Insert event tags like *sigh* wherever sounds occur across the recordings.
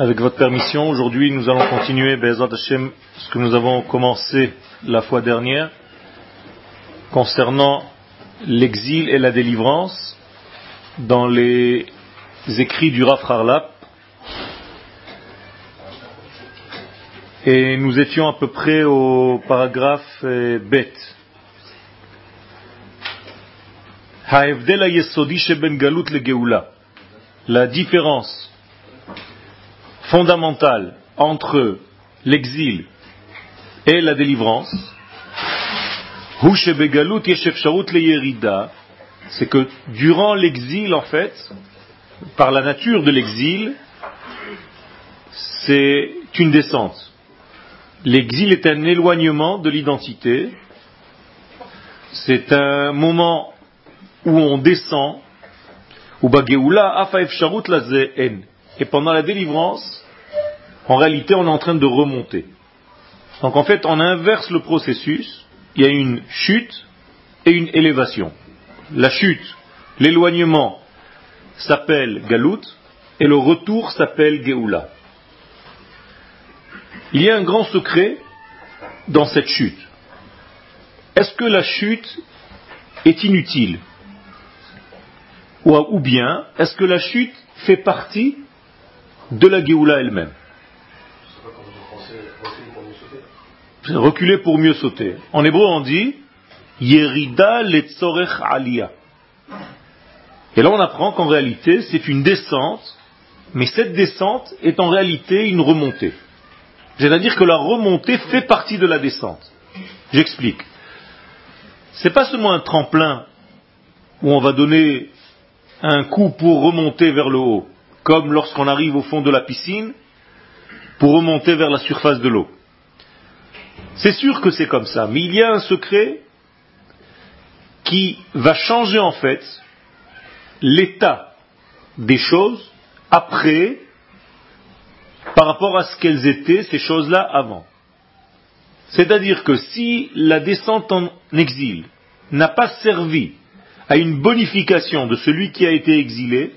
Avec votre permission, aujourd'hui nous allons continuer Hashem, ce que nous avons commencé la fois dernière concernant l'exil et la délivrance dans les écrits du Raf Harlap. Et nous étions à peu près au paragraphe euh, Bet. La différence fondamentale entre l'exil et la délivrance, c'est que durant l'exil, en fait, par la nature de l'exil, c'est une descente. L'exil est un éloignement de l'identité, c'est un moment où on descend, et pendant la délivrance, en réalité, on est en train de remonter. Donc en fait, on inverse le processus, il y a une chute et une élévation. La chute, l'éloignement s'appelle Galout et le retour s'appelle Geoula. Il y a un grand secret dans cette chute. Est-ce que la chute est inutile? Ou, bien est-ce que la chute fait partie de la Géoula elle-même Reculer pour mieux sauter. En hébreu on dit Yerida letzorech aliyah. Et là on apprend qu'en réalité c'est une descente, mais cette descente est en réalité une remontée. C'est-à-dire que la remontée fait partie de la descente. J'explique. C'est pas seulement un tremplin où on va donner un coup pour remonter vers le haut, comme lorsqu'on arrive au fond de la piscine pour remonter vers la surface de l'eau. C'est sûr que c'est comme ça, mais il y a un secret qui va changer en fait l'état des choses après par rapport à ce qu'elles étaient, ces choses-là, avant. C'est-à-dire que si la descente en exil n'a pas servi à une bonification de celui qui a été exilé,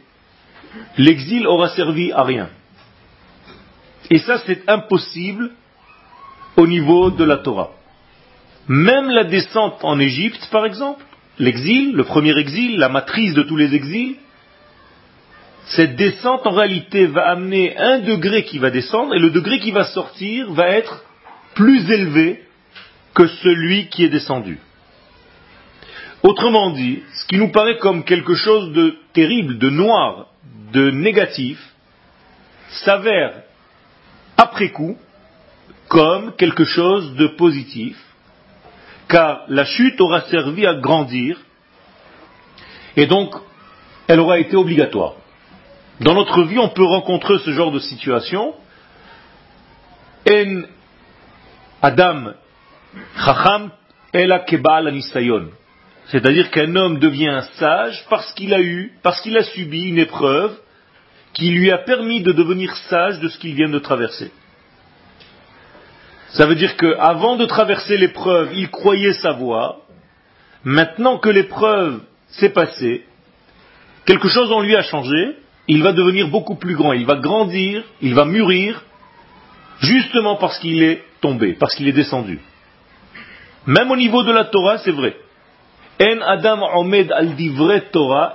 l'exil aura servi à rien. Et ça, c'est impossible au niveau de la Torah. Même la descente en Égypte, par exemple, l'exil, le premier exil, la matrice de tous les exils, cette descente en réalité va amener un degré qui va descendre et le degré qui va sortir va être plus élevé que celui qui est descendu. Autrement dit, ce qui nous paraît comme quelque chose de terrible, de noir, de négatif, s'avère après coup comme quelque chose de positif, car la chute aura servi à grandir, et donc elle aura été obligatoire. Dans notre vie, on peut rencontrer ce genre de situation. En Adam Chacham. C'est-à-dire qu'un homme devient sage parce qu'il a eu, parce qu'il a subi une épreuve qui lui a permis de devenir sage de ce qu'il vient de traverser. Ça veut dire qu'avant de traverser l'épreuve, il croyait savoir. Maintenant que l'épreuve s'est passée, quelque chose en lui a changé, il va devenir beaucoup plus grand, il va grandir, il va mûrir, justement parce qu'il est tombé, parce qu'il est descendu. Même au niveau de la Torah, c'est vrai. En Adam Omed al Torah,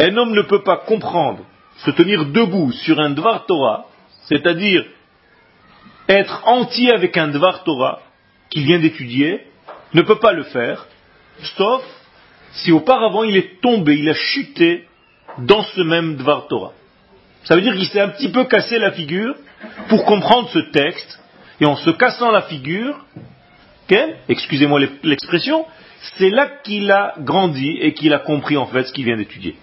Un homme ne peut pas comprendre, se tenir debout sur un Dvar Torah, c'est-à-dire être entier avec un Dvar Torah qu'il vient d'étudier, ne peut pas le faire, sauf si auparavant il est tombé, il a chuté dans ce même Dvar Torah. Ça veut dire qu'il s'est un petit peu cassé la figure pour comprendre ce texte, et en se cassant la figure, excusez-moi l'expression, c'est là qu'il a grandi et qu'il a compris en fait ce qu'il vient d'étudier.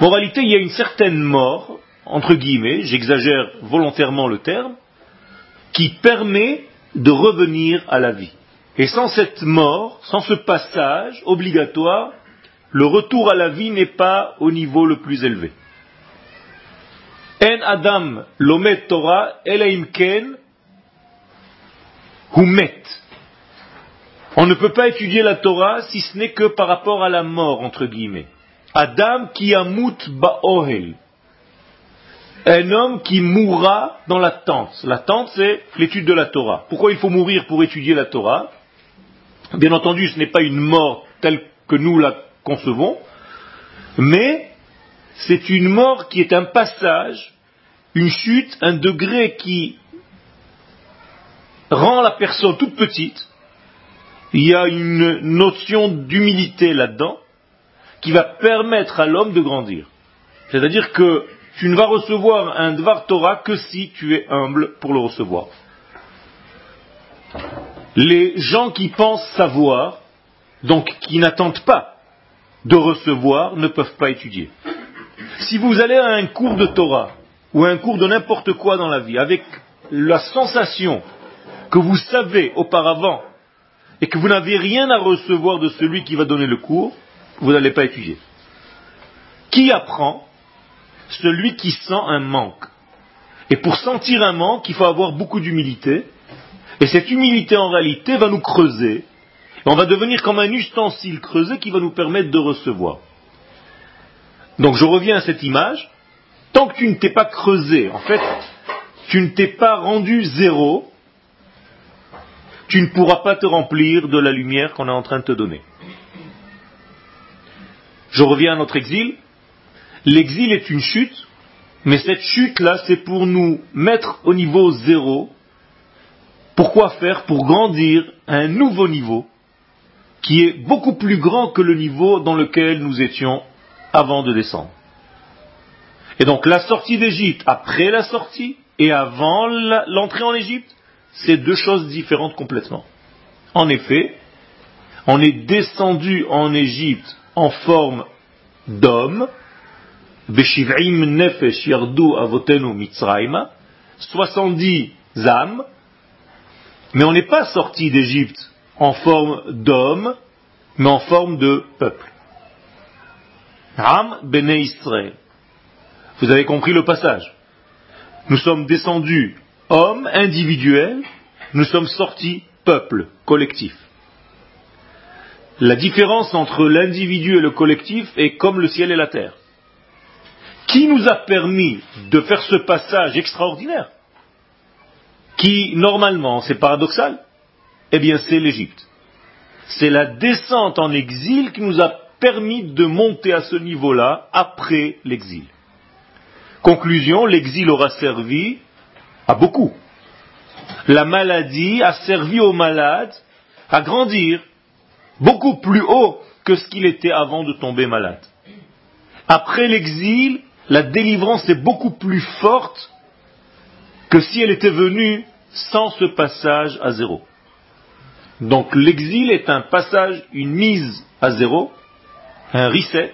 Moralité, il y a une certaine mort, entre guillemets, j'exagère volontairement le terme, qui permet de revenir à la vie. Et sans cette mort, sans ce passage obligatoire, le retour à la vie n'est pas au niveau le plus élevé. En Adam lomet Torah elaimken humet. On ne peut pas étudier la Torah si ce n'est que par rapport à la mort, entre guillemets. Adam qui amut ba'ohel. un homme qui mourra dans la tente. La tente, c'est l'étude de la Torah. Pourquoi il faut mourir pour étudier la Torah? Bien entendu, ce n'est pas une mort telle que nous la concevons, mais c'est une mort qui est un passage, une chute, un degré qui rend la personne toute petite. Il y a une notion d'humilité là-dedans qui va permettre à l'homme de grandir. C'est-à-dire que tu ne vas recevoir un Dvar Torah que si tu es humble pour le recevoir. Les gens qui pensent savoir, donc qui n'attendent pas de recevoir, ne peuvent pas étudier. Si vous allez à un cours de Torah ou à un cours de n'importe quoi dans la vie avec la sensation que vous savez auparavant et que vous n'avez rien à recevoir de celui qui va donner le cours, vous n'allez pas étudier. Qui apprend celui qui sent un manque? Et pour sentir un manque, il faut avoir beaucoup d'humilité. Et cette humilité, en réalité, va nous creuser. Et on va devenir comme un ustensile creusé qui va nous permettre de recevoir. Donc je reviens à cette image. Tant que tu ne t'es pas creusé, en fait, tu ne t'es pas rendu zéro, tu ne pourras pas te remplir de la lumière qu'on est en train de te donner. Je reviens à notre exil. L'exil est une chute, mais cette chute-là, c'est pour nous mettre au niveau zéro. Pourquoi faire Pour grandir à un nouveau niveau qui est beaucoup plus grand que le niveau dans lequel nous étions avant de descendre. Et donc la sortie d'Égypte, après la sortie et avant l'entrée en Égypte, c'est deux choses différentes complètement. En effet, on est descendu en Égypte en forme d'homme, 70 âmes, mais on n'est pas sorti d'Égypte en forme d'homme, mais en forme de peuple. Ram Bene Israël. Vous avez compris le passage. Nous sommes descendus hommes individuels, nous sommes sortis peuple collectif. La différence entre l'individu et le collectif est comme le ciel et la terre. Qui nous a permis de faire ce passage extraordinaire Qui, normalement, c'est paradoxal? Eh bien, c'est l'Égypte. C'est la descente en exil qui nous a permis de monter à ce niveau-là après l'exil. Conclusion, l'exil aura servi à beaucoup. La maladie a servi aux malades à grandir, beaucoup plus haut que ce qu'il était avant de tomber malade. Après l'exil, la délivrance est beaucoup plus forte que si elle était venue sans ce passage à zéro. Donc l'exil est un passage, une mise à zéro, un reset.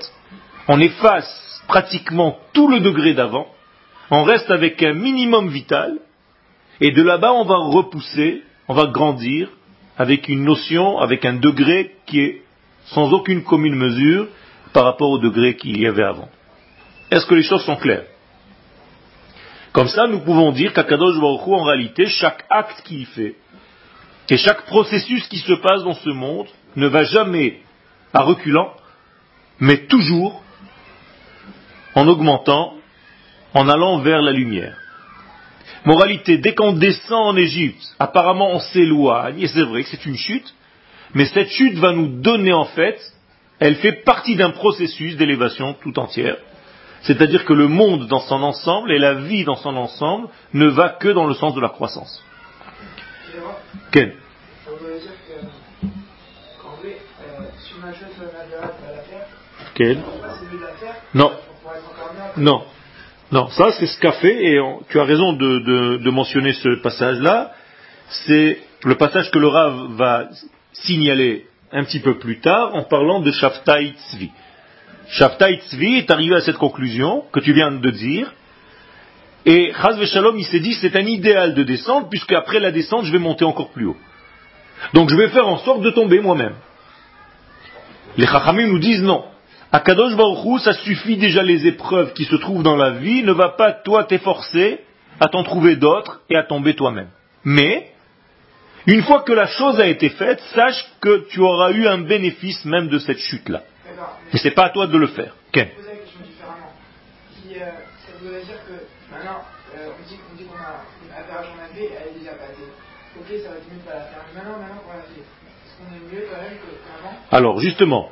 On efface pratiquement tout le degré d'avant, on reste avec un minimum vital, et de là-bas on va repousser, on va grandir, avec une notion, avec un degré qui est sans aucune commune mesure par rapport au degré qu'il y avait avant. Est-ce que les choses sont claires? Comme ça, nous pouvons dire qu'Akadosh Baruch en réalité, chaque acte qu'il fait, et chaque processus qui se passe dans ce monde, ne va jamais à reculant, mais toujours en augmentant, en allant vers la lumière. Moralité, dès qu'on descend en Égypte, apparemment on s'éloigne, et c'est vrai que c'est une chute, mais cette chute va nous donner en fait, elle fait partie d'un processus d'élévation tout entière. C'est-à-dire que le monde dans son ensemble et la vie dans son ensemble ne va que dans le sens de la croissance. Quel Quel Non. Non. Non, ça c'est ce qu'a fait, et tu as raison de, mentionner ce passage-là. C'est le passage que le Rav va signaler un petit peu plus tard en parlant de Shaftai Tzvi. Shaftai Tzvi est arrivé à cette conclusion que tu viens de dire, et Chaz Shalom il s'est dit c'est un idéal de descendre, puisque après la descente je vais monter encore plus haut. Donc je vais faire en sorte de tomber moi-même. Les Chachamim nous disent non. À Kadosh Baruch ça suffit déjà les épreuves qui se trouvent dans la vie, ne va pas toi t'efforcer à t'en trouver d'autres et à tomber toi-même. Mais, une fois que la chose a été faite, sache que tu auras eu un bénéfice même de cette chute-là. Mais c'est pas à toi de le faire. Quel voudrait dire que maintenant, euh, on dit qu'on dit qu'on a une affaire j'en avais, elle est déjà passée. Ok, ça va être mieux de pas la faire. Mais maintenant, maintenant qu'on l'a fait, est-ce qu'on est mieux quand même qu'avant? Alors, justement,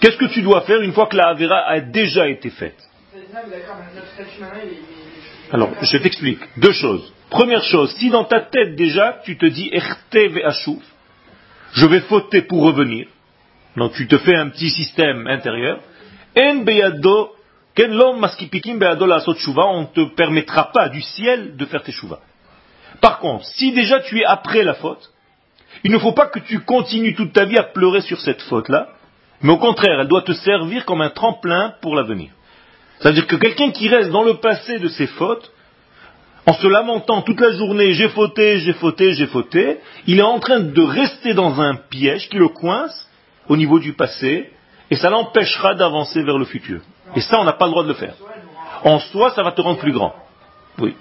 qu'est-ce que tu dois faire une fois que la Avera a déjà été faite Alors, je t'explique. Deux choses. Première chose, si dans ta tête déjà, tu te dis je vais fauter pour revenir, donc tu te fais un petit système intérieur, on ne te permettra pas du ciel de faire tes chouvas. Par contre, si déjà tu es après la faute, il ne faut pas que tu continues toute ta vie à pleurer sur cette faute-là, mais au contraire, elle doit te servir comme un tremplin pour l'avenir. C'est-à-dire que quelqu'un qui reste dans le passé de ses fautes, en se lamentant toute la journée, j'ai fauté, j'ai fauté, j'ai fauté, il est en train de rester dans un piège qui le coince au niveau du passé, et ça l'empêchera d'avancer vers le futur. Et ça, on n'a pas le droit de le faire. En soi, ça va te rendre plus grand. Oui.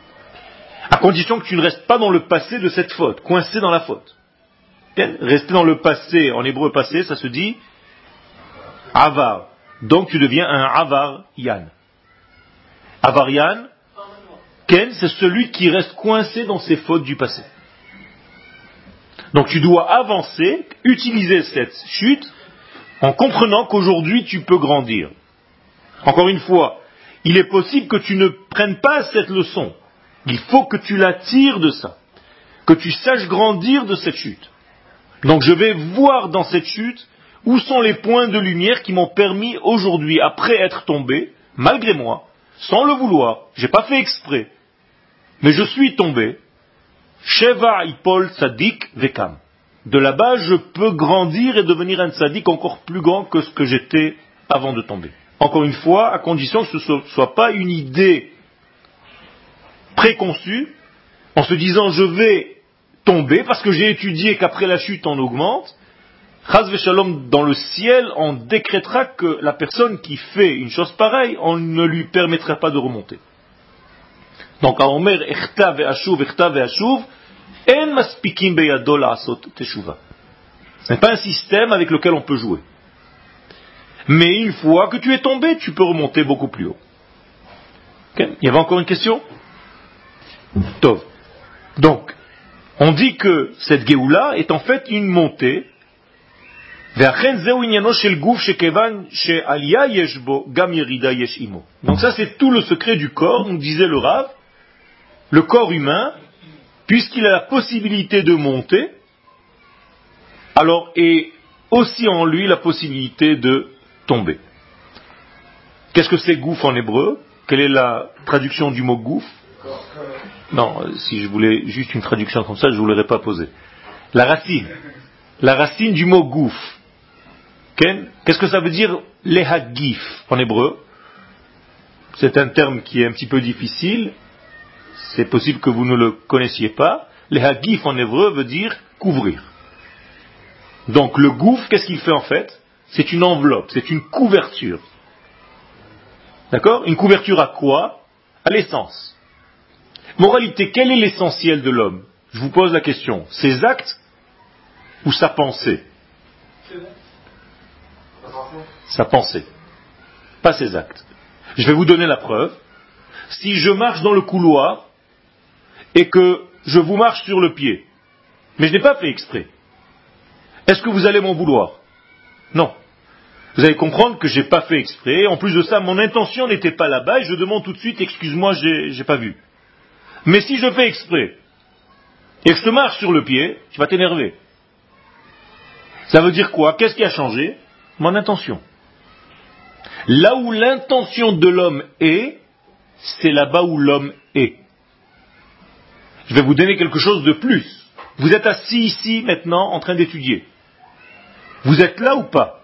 À condition que tu ne restes pas dans le passé de cette faute, coincé dans la faute. Rester dans le passé, en hébreu passé, ça se dit avar. Donc tu deviens un avar yan. Avar yan, ken, c'est celui qui reste coincé dans ses fautes du passé. Donc tu dois avancer, utiliser cette chute en comprenant qu'aujourd'hui tu peux grandir. Encore une fois, il est possible que tu ne prennes pas cette leçon. Il faut que tu la tires de ça, que tu saches grandir de cette chute. Donc je vais voir dans cette chute où sont les points de lumière qui m'ont permis aujourd'hui, après être tombé, malgré moi, sans le vouloir, j'ai pas fait exprès, mais je suis tombé, Sheva Ipol Tzadik Vekam. De là-bas, je peux grandir et devenir un tzaddik encore plus grand que ce que j'étais avant de tomber. Encore une fois, à condition que ce ne soit pas une idée préconçue, en se disant je vais tomber parce que j'ai étudié qu'après la chute on augmente. Shalom, dans le ciel, on décrétera que la personne qui fait une chose pareille, on ne lui permettra pas de remonter. Donc, à Omer, Echta ve'ashuv, Echta ve'ashuv, En maspikim beyado asot teshuva. Ce n'est pas un système avec lequel on peut jouer. Mais une fois que tu es tombé, tu peux remonter beaucoup plus haut. Il y avait encore une question? Tov. Donc, on dit que cette Géoula est en fait une montée donc ça c'est tout le secret du corps, nous disait le Rav. Le corps humain, puisqu'il a la possibilité de monter, alors est aussi en lui la possibilité de tomber. Qu'est-ce que c'est gouffre en hébreu? Quelle est la traduction du mot gouffre Non, si je voulais juste une traduction comme ça, je ne vous l'aurais pas posé. La racine. La racine du mot gouffre. Qu'est-ce que ça veut dire lehagif en hébreu? C'est un terme qui est un petit peu difficile. C'est possible que vous ne le connaissiez pas. Lehagif en hébreu veut dire couvrir. Donc le gouffre, qu'est-ce qu'il fait en fait? C'est une enveloppe, c'est une couverture. D'accord? Une couverture à quoi? À l'essence. Moralité, quel est l'essentiel de l'homme? Je vous pose la question. Ses actes ou sa pensée? Sa pensée. Pas ses actes. Je vais vous donner la preuve. Si je marche dans le couloir et que je vous marche sur le pied, mais je n'ai pas fait exprès, est-ce que vous allez m'en vouloir? Non. Vous allez comprendre que je n'ai pas fait exprès. En plus de ça, mon intention n'était pas là-bas et je demande tout de suite, excuse-moi, j'ai, n'ai pas vu. Mais si je fais exprès et que je te marche sur le pied, tu vas t'énerver. Ça veut dire quoi? Qu'est-ce qui a changé? Mon intention. Là où l'intention de l'homme est, c'est là-bas où l'homme est. Je vais vous donner quelque chose de plus. Vous êtes assis ici maintenant en train d'étudier. Vous êtes là ou pas?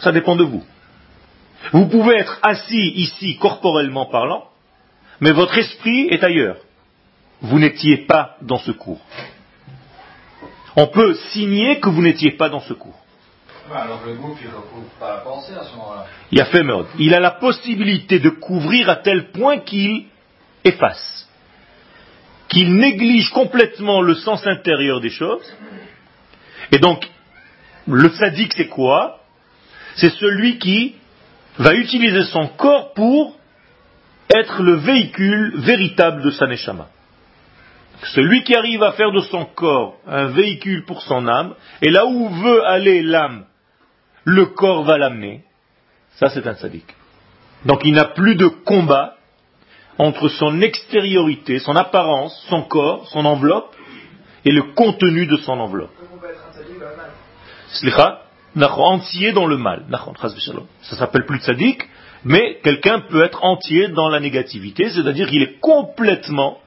Ça dépend de vous. Vous pouvez être assis ici corporellement parlant, mais votre esprit est ailleurs. Vous n'étiez pas dans ce cours. On peut signer que vous n'étiez pas dans ce cours. Alors le gouffre, il recouvre pas la pensée à ce moment-là. Il a fait merde. Il a la possibilité de couvrir à tel point qu'il efface, qu'il néglige complètement le sens intérieur des choses, et donc le sadique, c'est quoi? C'est celui qui va utiliser son corps pour être le véhicule véritable de sa neshama. Celui qui arrive à faire de son corps un véhicule pour son âme, et là où veut aller l'âme, le corps va l'amener, ça c'est un sadique. Donc il n'a plus de combat entre son extériorité, son apparence, son corps, son enveloppe, et le contenu de son enveloppe. Slicha, entier dans le mal. Ça s'appelle plus sadique, mais quelqu'un peut être entier dans la négativité, c'est-à-dire qu'il est complètement,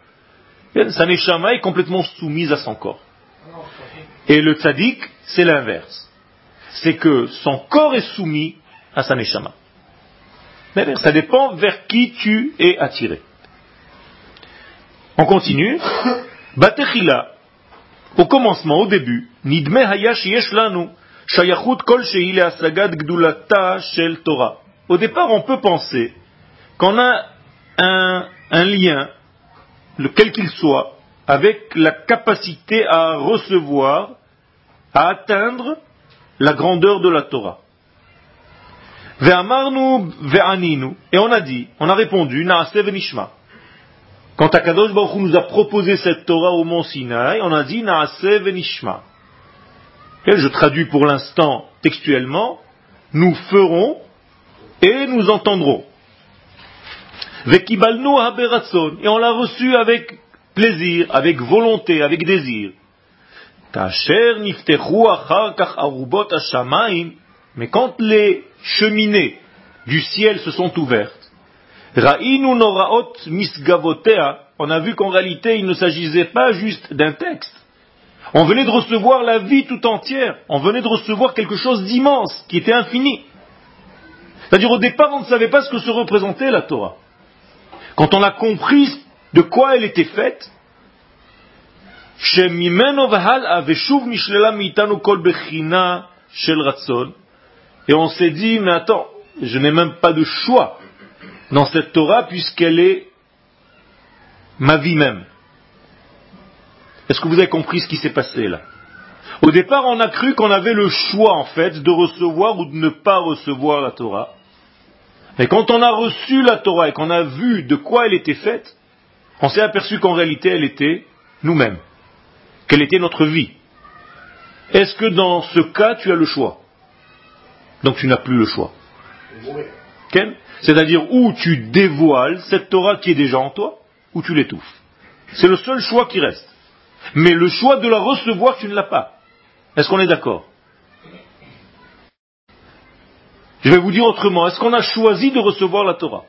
sa neshama est complètement soumise à son corps. Et le tzaddik, c'est l'inverse. C'est que son corps est soumis à sa neshama. Ça dépend vers qui tu es attiré. On continue. Batechila, au commencement, au début, Nidme hayash yesh lanu, shayachut kol gdulata shel Torah. Au départ, on peut penser qu'on a un, un lien, lequel qu'il soit, avec la capacité à recevoir, à atteindre la grandeur de la Torah. Et on a dit, on a répondu. Quand Akadosh Baruch nous a proposé cette Torah au mont Sinaï, on a dit Naase venishma. Je traduis pour l'instant textuellement, nous ferons et nous entendrons. Et on l'a reçu avec plaisir, avec volonté, avec désir. Mais quand les cheminées du ciel se sont ouvertes, on a vu qu'en réalité il ne s'agissait pas juste d'un texte. On venait de recevoir la vie tout entière, on venait de recevoir quelque chose d'immense, qui était infini. C'est-à-dire au départ on ne savait pas ce que se représentait la Torah. Quand on a compris de quoi elle était faite, et on s'est dit, mais attends, je n'ai même pas de choix dans cette Torah puisqu'elle est ma vie même. Est-ce que vous avez compris ce qui s'est passé là? Au départ, on a cru qu'on avait le choix en fait de recevoir ou de ne pas recevoir la Torah. Et quand on a reçu la Torah et qu'on a vu de quoi elle était faite, on s'est aperçu qu'en réalité elle était nous-mêmes, qu'elle était notre vie. Est-ce que dans ce cas tu as le choix Donc tu n'as plus le choix. C'est-à-dire où tu dévoiles cette Torah qui est déjà en toi, ou tu l'étouffes. C'est le seul choix qui reste. Mais le choix de la recevoir, tu ne l'as pas. Est-ce qu'on est, d'accord Je vais vous dire autrement. Est-ce qu'on a choisi de recevoir la Torah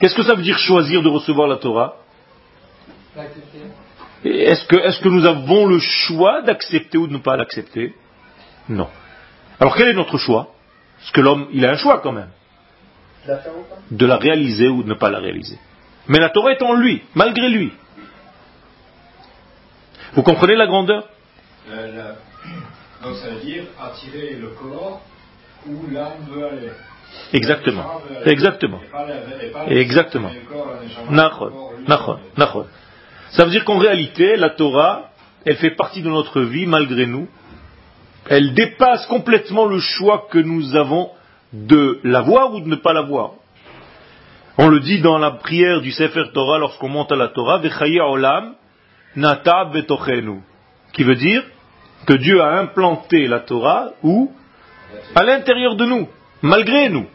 Qu'est-ce que ça veut dire choisir de recevoir la Torah Est-ce que, est que nous avons le choix d'accepter ou de ne pas l'accepter? Non. Alors quel est notre choix? Parce que l'homme, il a un choix quand même. De la réaliser ou de ne pas la réaliser. Mais la Torah est en lui, malgré lui. Vous comprenez la grandeur? Donc ça veut dire attirer le corps où l'âme veut aller. Exactement. Exactement. Exactement. Ça veut dire qu'en réalité, la Torah, elle fait partie de notre vie malgré nous. Elle dépasse complètement le choix que nous avons de l'avoir ou de ne pas l'avoir. On le dit dans la prière du Sefer Torah lorsqu'on monte à la Torah, olam nata betochenu, qui veut dire que Dieu a implanté la Torah où? À l'intérieur de nous, malgré nous.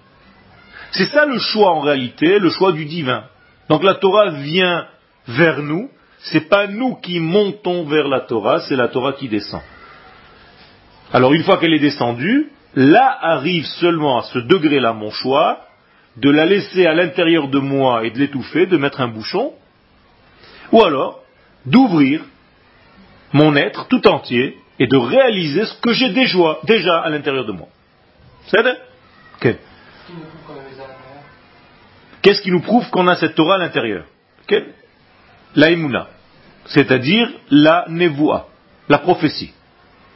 C'est ça le choix en réalité, le choix du divin. Donc la Torah vient vers nous, c'est pas nous qui montons vers la Torah, c'est la Torah qui descend. Alors une fois qu'elle est descendue, là arrive seulement à ce degré-là mon choix, de la laisser à l'intérieur de moi et de l'étouffer, de mettre un bouchon, ou alors d'ouvrir mon être tout entier et de réaliser ce que j'ai déjà à l'intérieur de moi. C'est okay. Qu'est-ce qui nous prouve qu'on a cette Torah à l'intérieur? La Emouna, c'est-à-dire la Nevoa, la prophétie.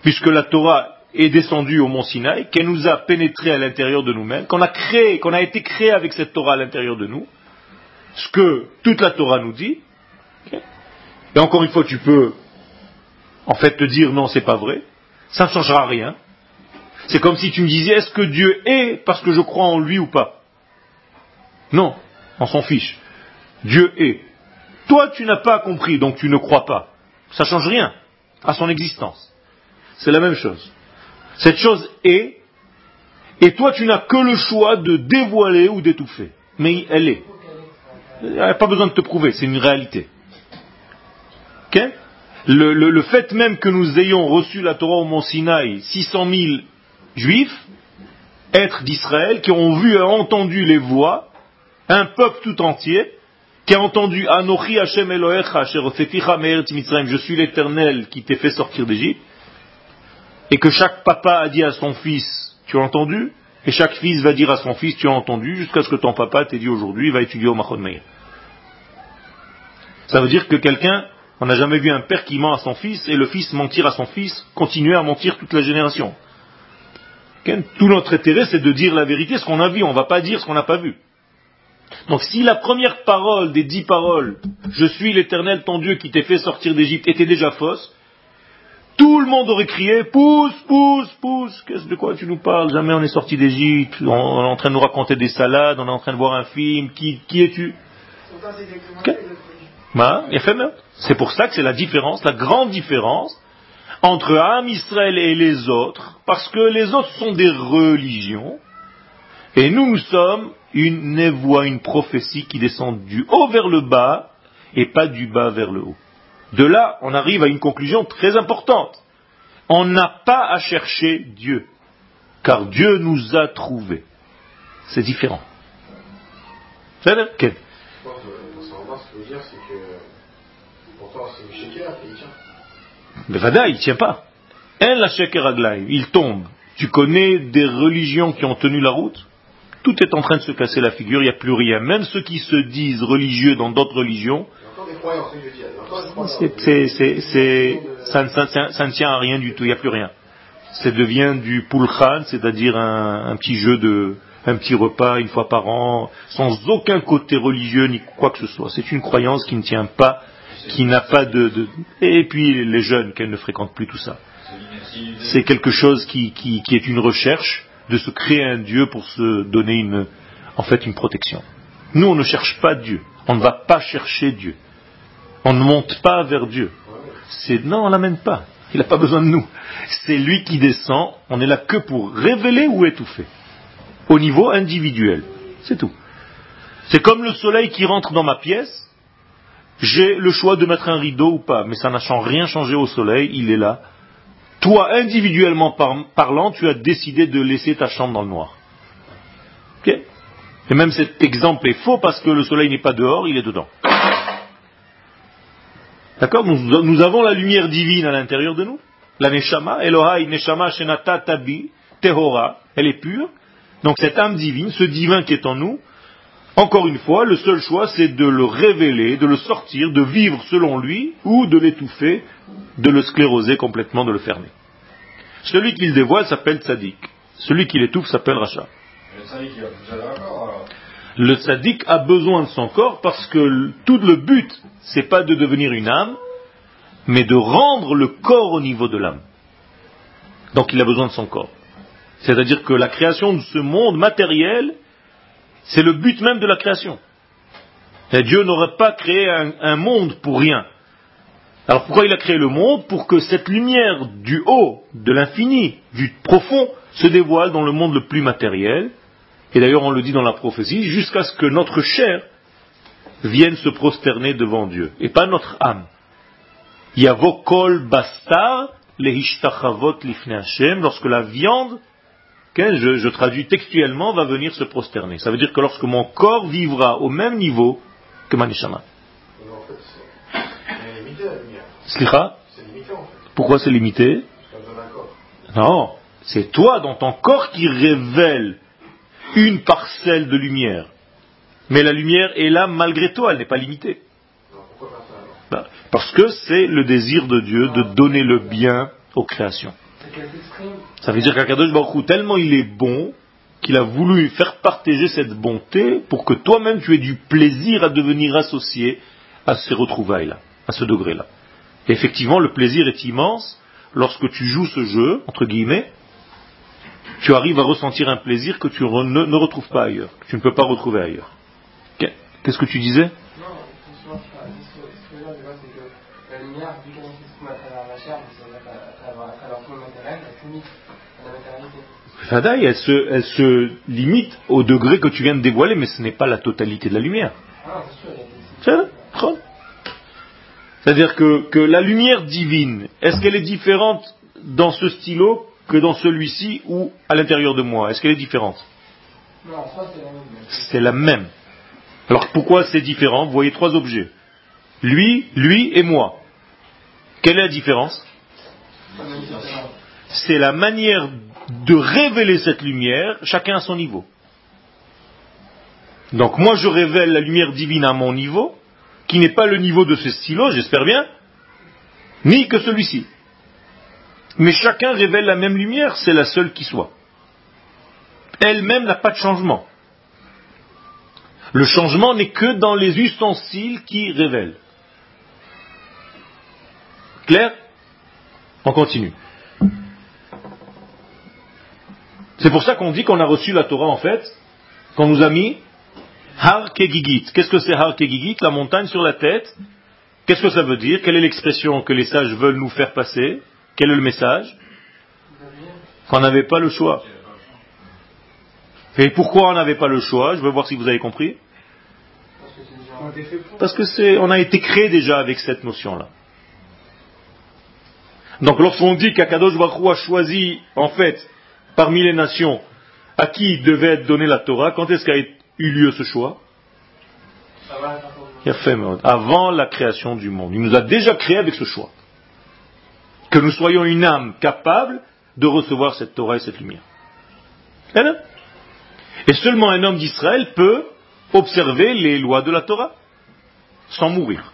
Puisque la Torah est descendue au mont Sinaï, qu'elle nous a pénétré à l'intérieur de nous-mêmes, qu'on a créé, qu'on a été créé avec cette Torah à l'intérieur de nous, ce que toute la Torah nous dit. Et encore une fois, tu peux en fait te dire non, c'est pas vrai. Ça ne changera rien. C'est comme si tu me disais est-ce que Dieu est parce que je crois en lui ou pas? Non, on s'en fiche. Dieu est. Toi, tu n'as pas compris, donc tu ne crois pas. Ça ne change rien à son existence. C'est la même chose. Cette chose est, et toi, tu n'as que le choix de dévoiler ou d'étouffer. Mais elle est. Il n'y a pas besoin de te prouver, c'est une réalité. le, le, fait même que nous ayons reçu la Torah au Mont Sinaï, 600 000 juifs, êtres d'Israël, qui ont vu et entendu les voix, un peuple tout entier, qui a entendu Anochi Hashem Elohecha, je suis l'éternel qui t'ai fait sortir d'Égypte, et que chaque papa a dit à son fils, tu as entendu? Et chaque fils va dire à son fils, tu as entendu, jusqu'à ce que ton papa t'ait dit aujourd'hui, va étudier au Mahon Meir. Ça veut dire que quelqu'un, on n'a jamais vu un père qui ment à son fils, et le fils mentir à son fils, continuer à mentir toute la génération. Tout notre intérêt, c'est de dire la vérité, ce qu'on a vu, on ne va pas dire ce qu'on n'a pas vu. Donc si la première parole des dix paroles, je suis l'éternel ton Dieu qui t'ai fait sortir d'Égypte, était déjà fausse, tout le monde aurait crié, pousse, pousse, pousse, qu'est-ce de quoi tu nous parles? Jamais on est sorti d'Égypte, on, est en train de nous raconter des salades, on est en train de voir un film, qui, qui es-tu? C'est pour ça que c'est la différence, la grande différence entre Am Israël et les autres, parce que les autres sont des religions, et nous, nous sommes une névoie, une prophétie qui descend du haut vers le bas et pas du bas vers le haut. De là, on arrive à une conclusion très importante. On n'a pas à chercher Dieu, car Dieu nous a trouvés. C'est différent. C'est dire, que. Mais Vada, il tient pas. Un la il tombe. Tu connais des religions qui ont tenu la route? Tout est en train de se casser la figure, il n'y a plus rien. Même ceux qui se disent religieux dans d'autres religions, ça, ne tient à rien du tout, il n'y a plus rien. Ça devient du pulchan, c'est-à-dire un, petit jeu de, un petit repas une fois par an, sans aucun côté religieux ni quoi que ce soit. C'est une croyance qui ne tient pas, qui n'a pas de, Et puis les jeunes, qu'elles ne fréquentent plus tout ça. C'est quelque chose qui est une recherche de se créer un Dieu pour se donner une, en fait, une protection. Nous, on ne cherche pas Dieu. On ne va pas chercher Dieu. On ne monte pas vers Dieu. C'est, non, on l'amène pas. Il n'a pas besoin de nous. C'est lui qui descend. On est là que pour révéler ou étouffer. Au niveau individuel. C'est tout. C'est comme le soleil qui rentre dans ma pièce. J'ai le choix de mettre un rideau ou pas. Mais ça n'a rien changé au soleil. Il est là toi, individuellement parlant, tu as décidé de laisser ta chambre dans le noir. Et même cet exemple est faux parce que le soleil n'est pas dehors, il est dedans. D'accord nous, avons la lumière divine à l'intérieur de nous. La Neshama, Elohai Neshama Shenata Tabi, Tehora, elle est pure. Donc cette âme divine, ce divin qui est en nous, encore une fois, le seul choix, c'est de le révéler, de le sortir, de vivre selon lui, ou de l'étouffer, de le scléroser complètement, de le fermer. Celui qui le dévoile s'appelle tzaddik. Celui qui l'étouffe s'appelle rachat. Le tzaddik a besoin de son corps parce que tout le but, c'est pas de devenir une âme, mais de rendre le corps au niveau de l'âme. Donc il a besoin de son corps. C'est-à-dire que la création de ce monde matériel c'est le but même de la création. Dieu n'aurait pas créé un, monde pour rien. Alors pourquoi il a créé le monde Pour que cette lumière du haut, de l'infini, du profond, se dévoile dans le monde le plus matériel. Et d'ailleurs on le dit dans la prophétie, jusqu'à ce que notre chair vienne se prosterner devant Dieu, et pas notre âme. Yavokol bastar lehishtachavot lifne Hashem, lorsque la viande je, traduis textuellement, va venir se prosterner. Ça veut dire que lorsque mon corps vivra au même niveau que ma neshama. Pourquoi c'est limité? Non, c'est toi dans ton corps qui révèle une parcelle de lumière. Mais la lumière est là malgré toi, elle n'est pas limitée. Bah, parce que c'est le désir de Dieu de donner le bien aux créations. Ça veut dire qu'Akadosh Baruch tellement il est bon, qu'il a voulu faire partager cette bonté pour que toi-même tu aies du plaisir à devenir associé à ces retrouvailles-là, à ce degré-là. Effectivement, le plaisir est immense lorsque tu joues ce jeu, entre guillemets, tu arrives à ressentir un plaisir que tu ne, retrouves pas ailleurs, que tu ne peux pas retrouver ailleurs. Qu'est-ce que tu disais? Fadaï, elle se, elle se limite au degré que tu viens de dévoiler, mais ce n'est pas la totalité de la lumière. Ah, C'est-à-dire que, que la lumière divine, est-ce qu'elle est différente dans ce stylo que dans celui-ci ou à l'intérieur de moi? Est-ce qu'elle est différente? Non. C'est la même. Alors pourquoi c'est différent? Vous voyez trois objets. Lui, lui et moi. Quelle est la différence C'est la manière de révéler cette lumière, chacun à son niveau. Donc moi je révèle la lumière divine à mon niveau, qui n'est pas le niveau de ce stylo, j'espère bien, ni que celui-ci. Mais chacun révèle la même lumière, c'est la seule qui soit. Elle-même n'a pas de changement. Le changement n'est que dans les ustensiles qui révèlent. Clair? On continue. C'est pour ça qu'on dit qu'on a reçu la Torah en fait, qu'on nous a mis Har Kegigit. Qu'est-ce que c'est Har Kegigit La montagne sur la tête? Qu'est-ce que ça veut dire? Quelle est l'expression que les sages veulent nous faire passer? Quel est le message? Qu'on n'avait pas le choix. Et pourquoi on n'avait pas le choix? Je veux voir si vous avez compris. Parce que c'est, on a été créé déjà avec cette notion-là. Donc lorsqu'on dit qu'Akadosh Baruch a choisi, en fait, parmi les nations, à qui devait être donnée la Torah, quand est-ce qu'a eu lieu ce choix Avant la création du monde. Il nous a déjà créé avec ce choix. Que nous soyons une âme capable de recevoir cette Torah et cette lumière. Et seulement un homme d'Israël peut observer les lois de la Torah sans mourir.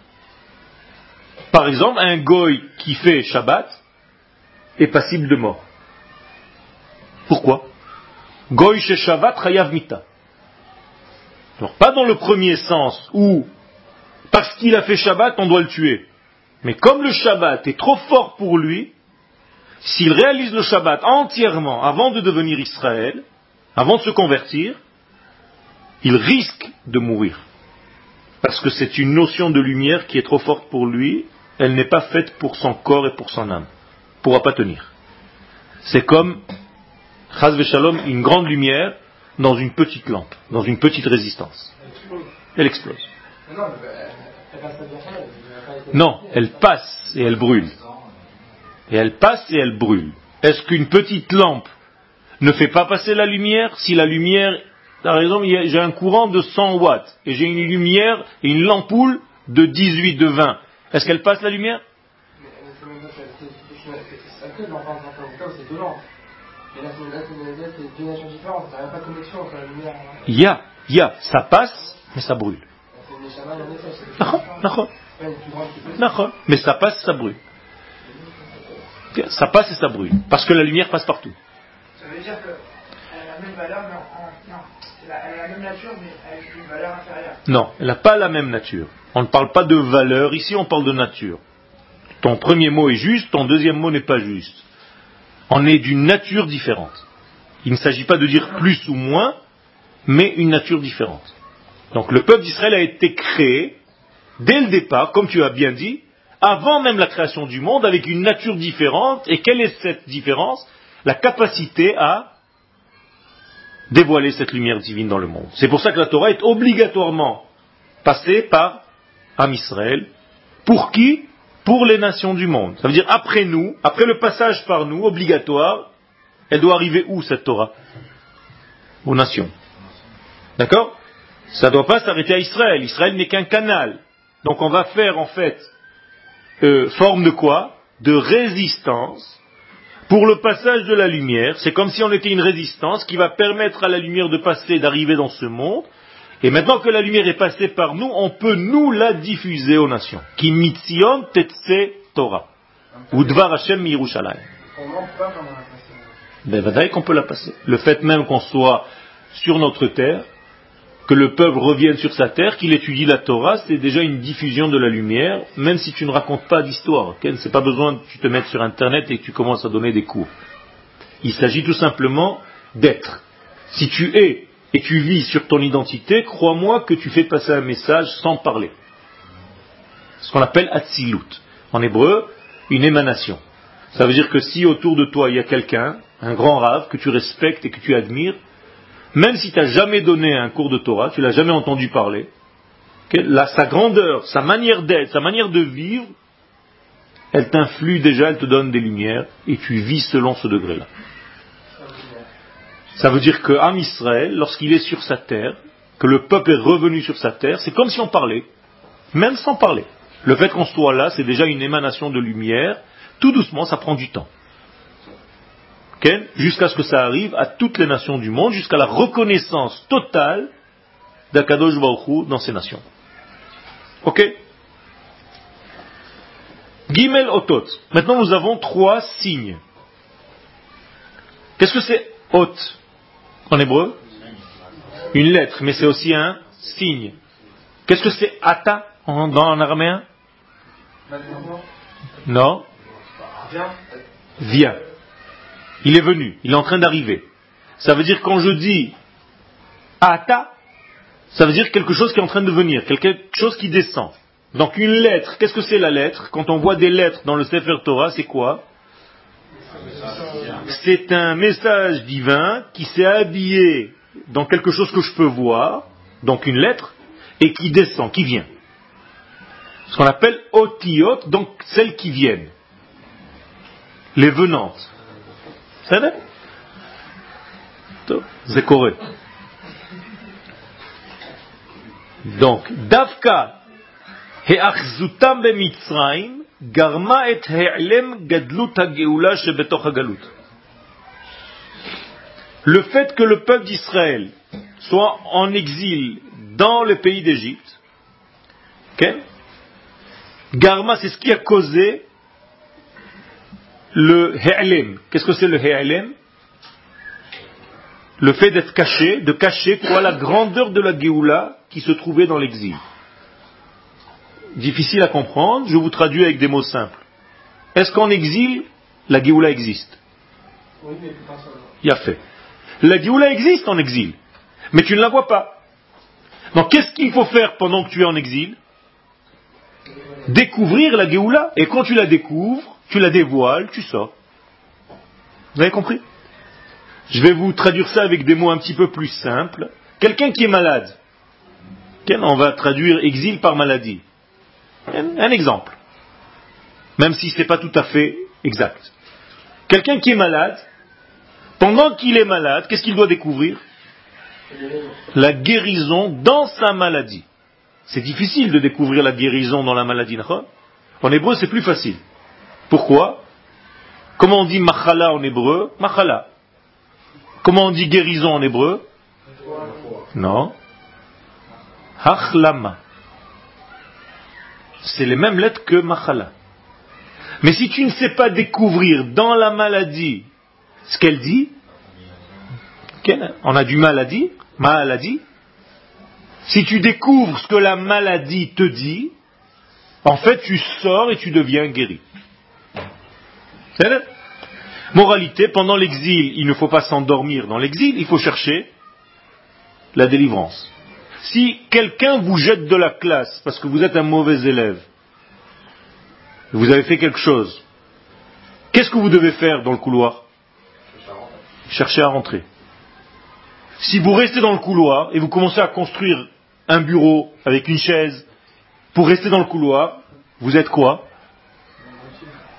Par exemple, un goy qui fait Shabbat est passible de mort. Pourquoi Goy Shabbat Chayav Mita. Alors, pas dans le premier sens où, parce qu'il a fait Shabbat, on doit le tuer. Mais comme le Shabbat est trop fort pour lui, s'il réalise le Shabbat entièrement avant de devenir Israël, avant de se convertir, il risque de mourir. Parce que c'est une notion de lumière qui est trop forte pour lui, elle n'est pas faite pour son corps et pour son âme. Il ne pourra pas tenir. C'est comme, chas shalom, une grande lumière dans une petite lampe, dans une petite résistance. Elle explose. Non, elle passe et elle brûle. Et elle passe et elle brûle. Est-ce qu'une petite lampe ne fait pas passer la lumière si la lumière par exemple, j'ai un courant de 100 watts et j'ai une lumière et une lampoule de 18, de 20. Est-ce qu'elle passe la lumière Il y a, il y a, ça passe, mais ça brûle. Mais ça passe, ça brûle. Ça passe et ça brûle. Parce que la lumière passe partout. Ça veut dire qu'elle a la même valeur, mais en, elle a la même nature, mais avec une valeur inférieure. Non, elle n'a pas la même nature. On ne parle pas de valeur, ici on parle de nature. Ton premier mot est juste, ton deuxième mot n'est pas juste. On est d'une nature différente. Il ne s'agit pas de dire plus ou moins, mais une nature différente. Donc le peuple d'Israël a été créé dès le départ, comme tu as bien dit, avant même la création du monde, avec une nature différente. Et quelle est cette différence? La capacité à dévoiler cette lumière divine dans le monde. C'est pour ça que la Torah est obligatoirement passée par Am Israël. Pour qui? Pour les nations du monde. Ça veut dire après nous, après le passage par nous, obligatoire, elle doit arriver où cette Torah? Aux nations. D'accord? Ça ne doit pas s'arrêter à Israël. Israël n'est qu'un canal. Donc on va faire en fait euh, forme de quoi? De résistance pour le passage de la lumière, c'est comme si on était une résistance qui va permettre à la lumière de passer, d'arriver dans ce monde. Et maintenant que la lumière est passée par nous, on peut nous la diffuser aux nations. Qui mitzion tetse Torah. Ou dvar Hashem Yerushalayim. Ben, qu'on peut la passer. Le fait même qu'on soit sur notre terre, que le peuple revienne sur sa terre, qu'il étudie la Torah, c'est déjà une diffusion de la lumière, même si tu ne racontes pas d'histoire. C'est pas besoin que tu te mettes sur Internet et que tu commences à donner des cours. Il s'agit tout simplement d'être. Si tu es et tu vis sur ton identité, crois-moi que tu fais passer un message sans parler. Ce qu'on appelle Atzilut. En hébreu, une émanation. Ça veut dire que si autour de toi il y a quelqu'un, un grand rave que tu respectes et que tu admires, même si tu n'as jamais donné un cours de Torah, tu l'as jamais entendu parler, sa grandeur, sa manière d'être, sa manière de vivre, elle t'influe déjà, elle te donne des lumières, et tu vis selon ce degré-là. Ça veut dire que Israël, lorsqu'il est sur sa terre, que le peuple est revenu sur sa terre, c'est comme si on parlait, même sans parler. Le fait qu'on soit là, c'est déjà une émanation de lumière. Tout doucement, ça prend du temps. jusqu'à ce que ça arrive à toutes les nations du monde, jusqu'à la reconnaissance totale d'Akadosh Baruch dans ces nations. Ok? Gimel Otot. Maintenant, nous avons trois signes. Qu'est-ce que c'est Ot en hébreu Une lettre, mais c'est aussi un signe. Qu'est-ce que c'est Ata en, en araméen Non Viens. Il est venu, il est en train d'arriver. Ça veut dire quand je dis Ata, ça veut dire quelque chose qui est en train de venir, quelque chose qui descend. Donc une lettre, qu'est-ce que c'est la lettre Quand on voit des lettres dans le Sefer Torah, c'est quoi C'est un message divin qui s'est habillé dans quelque chose que je peux voir, donc une lettre, et qui descend, qui vient. Ce qu'on appelle otiot, donc celles qui viennent. Les venantes. C'est C'est correct. Donc, Davka He'achzutam bemitzrayim garma et he'lem gadlut ha'geula shebetoch ha'galut. Le fait que le peuple d'Israël soit en exil dans le pays d'Égypte? Garma, c'est ce qui a causé le he'lem. Qu'est-ce que c'est le he'lem Le fait d'être caché, de cacher quoi La grandeur de la Géoula qui se trouvait dans l'exil. Difficile à comprendre, je vous traduis avec des mots simples. Est-ce qu'en exil, la Géoula existe? Oui, mais pas Il a fait. La Géoula existe en exil, mais tu ne la vois pas. Donc qu'est-ce qu'il faut faire pendant que tu es en exil? Découvrir la Géoula, et quand tu la découvres, tu la dévoiles, tu sors. Vous avez compris? Je vais vous traduire ça avec des mots un petit peu plus simples. Quelqu'un qui est malade, on va traduire exil par maladie? Un, exemple. Même si ce n'est pas tout à fait exact. Quelqu'un qui est malade, pendant qu'il est malade, qu'est-ce qu'il doit découvrir? La guérison dans sa maladie. C'est difficile de découvrir la guérison dans la maladie. En hébreu, c'est plus facile. Pourquoi? Comment on dit machala en hébreu? Machala. Comment on dit guérison en hébreu? Non. Hachlama. C'est les mêmes lettres que Machala. Mais si tu ne sais pas découvrir dans la maladie ce qu'elle dit, on a du mal à dire, maladie. Si tu découvres ce que la maladie te dit, en fait tu sors et tu deviens guéri. Moralité, pendant l'exil, il ne faut pas s'endormir dans l'exil, il faut chercher la délivrance. Si quelqu'un vous jette de la classe parce que vous êtes un mauvais élève, vous avez fait quelque chose, qu'est-ce que vous devez faire dans le couloir? Chercher à rentrer. Si vous restez dans le couloir et vous commencez à construire un bureau avec une chaise pour rester dans le couloir, vous êtes quoi?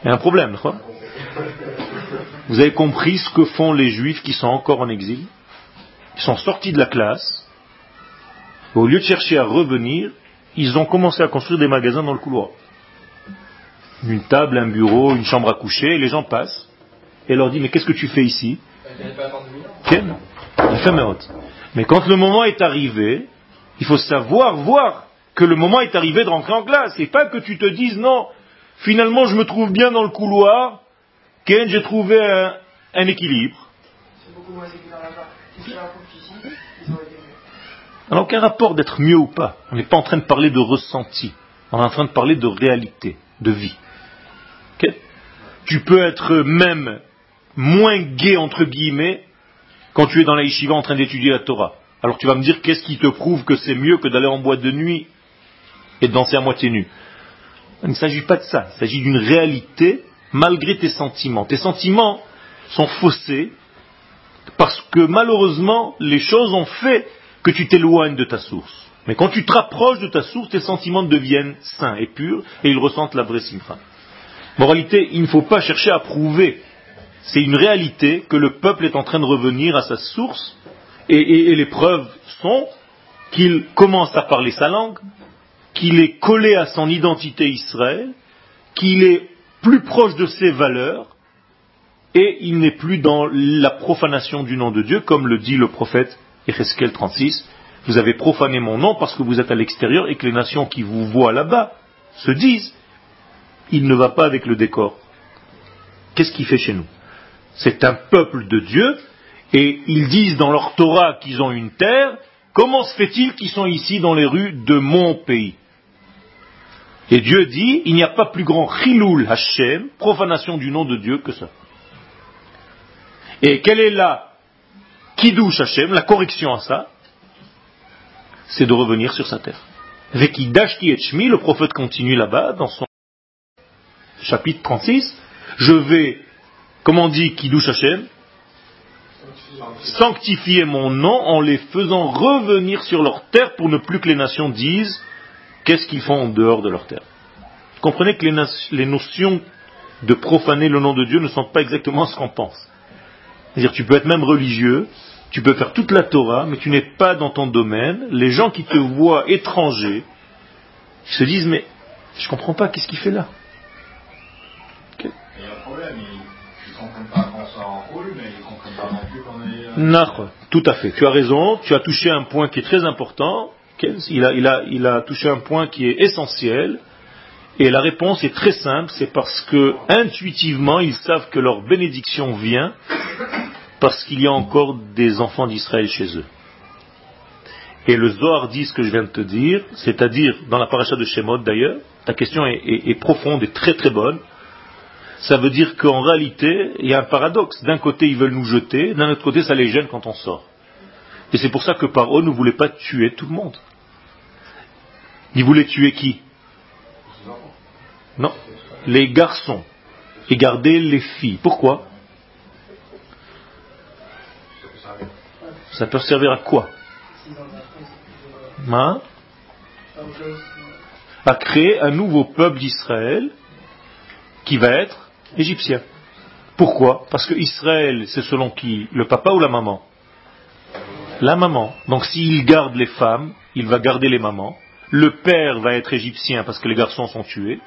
Il y a un problème, quoi. Vous avez compris ce que font les juifs qui sont encore en exil? Ils sont sortis de la classe, au lieu de chercher à revenir, ils ont commencé à construire des magasins dans le couloir. Une table, un bureau, une chambre à coucher, et les gens passent et leur dit mais qu'est-ce que tu fais ici? Mais quand le moment est arrivé, il faut savoir voir que le moment est arrivé de rentrer en classe, et pas que tu te dises non, finalement je me trouve bien dans le couloir, Ken, j'ai trouvé un, équilibre. On n'a aucun rapport d'être mieux ou pas. On n'est pas en train de parler de ressenti. On est en train de parler de réalité, de vie. tu peux être même moins gai, entre guillemets, quand tu es dans la yeshiva en train d'étudier la Torah. Alors tu vas me dire qu'est-ce qui te prouve que c'est mieux que d'aller en boîte de nuit et de danser à moitié nu? Il ne s'agit pas de ça, il s'agit d'une réalité malgré tes sentiments. Tes sentiments sont faussés parce que malheureusement les choses ont fait que tu t'éloignes de ta source. Mais quand tu te rapproches de ta source, tes sentiments deviennent sains et purs et ils ressentent la vraie simcha. Moralité, il ne faut pas chercher à prouver. C'est une réalité que le peuple est en train de revenir à sa source et, les preuves sont qu'il commence à parler sa langue, qu'il est collé à son identité Israël, qu'il est plus proche de ses valeurs et il n'est plus dans la profanation du nom de Dieu, comme le dit le prophète Ezekiel 36, vous avez profané mon nom parce que vous êtes à l'extérieur et que les nations qui vous voient là-bas se disent, il ne va pas avec le décor. Qu'est-ce qu'il fait chez nous? C'est un peuple de Dieu et ils disent dans leur Torah qu'ils ont une terre, comment se fait-il qu'ils sont ici dans les rues de mon pays? Et Dieu dit, il n'y a pas plus grand chilul Hashem, profanation du nom de Dieu que ça. Et quelle est la kiddush Hashem, la correction à ça c'est de revenir sur sa terre. Vekidashti et Shmi, le prophète continue là-bas, dans son chapitre 36, je vais, comment on dit Kiddush Hashem Sanctifier mon nom en les faisant revenir sur leur terre pour ne plus que les nations disent qu'est-ce qu'ils font en dehors de leur terre. Comprenez que les, les notions de profaner le nom de Dieu ne sont pas exactement ce qu'on pense. C'est-à-dire, tu peux être même religieux, tu peux faire toute la Torah, mais tu n'es pas dans ton domaine. Les gens qui te voient étranger, ils se disent, mais je ne comprends pas, qu'est-ce qu'il fait là? Il y a un problème, ils ne comprennent pas quand ça enroule, mais ils ne comprennent pas non plus qu'on est... Euh, tout à fait, tu as raison, tu as touché un point qui est très important, il a, il, a, il a touché un point qui est essentiel, et la réponse est très simple, c'est parce que intuitivement ils savent que leur bénédiction vient parce qu'il y a encore des enfants d'Israël chez eux. Et le Zohar dit ce que je viens de te dire, c'est-à-dire dans la paracha de Shemot d'ailleurs, ta question est, profonde et très très bonne. Ça veut dire qu'en réalité, il y a un paradoxe. D'un côté, ils veulent nous jeter, d'un autre côté, ça les gêne quand on sort. Et c'est pour ça que Paro ne voulait pas tuer tout le monde. Il voulait tuer qui? Non, les garçons et garder les filles. Pourquoi? Ça peut servir à quoi hein À créer un nouveau peuple d'Israël qui va être égyptien. Pourquoi? Parce que Israël, c'est selon qui? Le papa ou la maman? La maman. Donc s'il garde les femmes, il va garder les mamans. Le père va être égyptien parce que les garçons sont tués.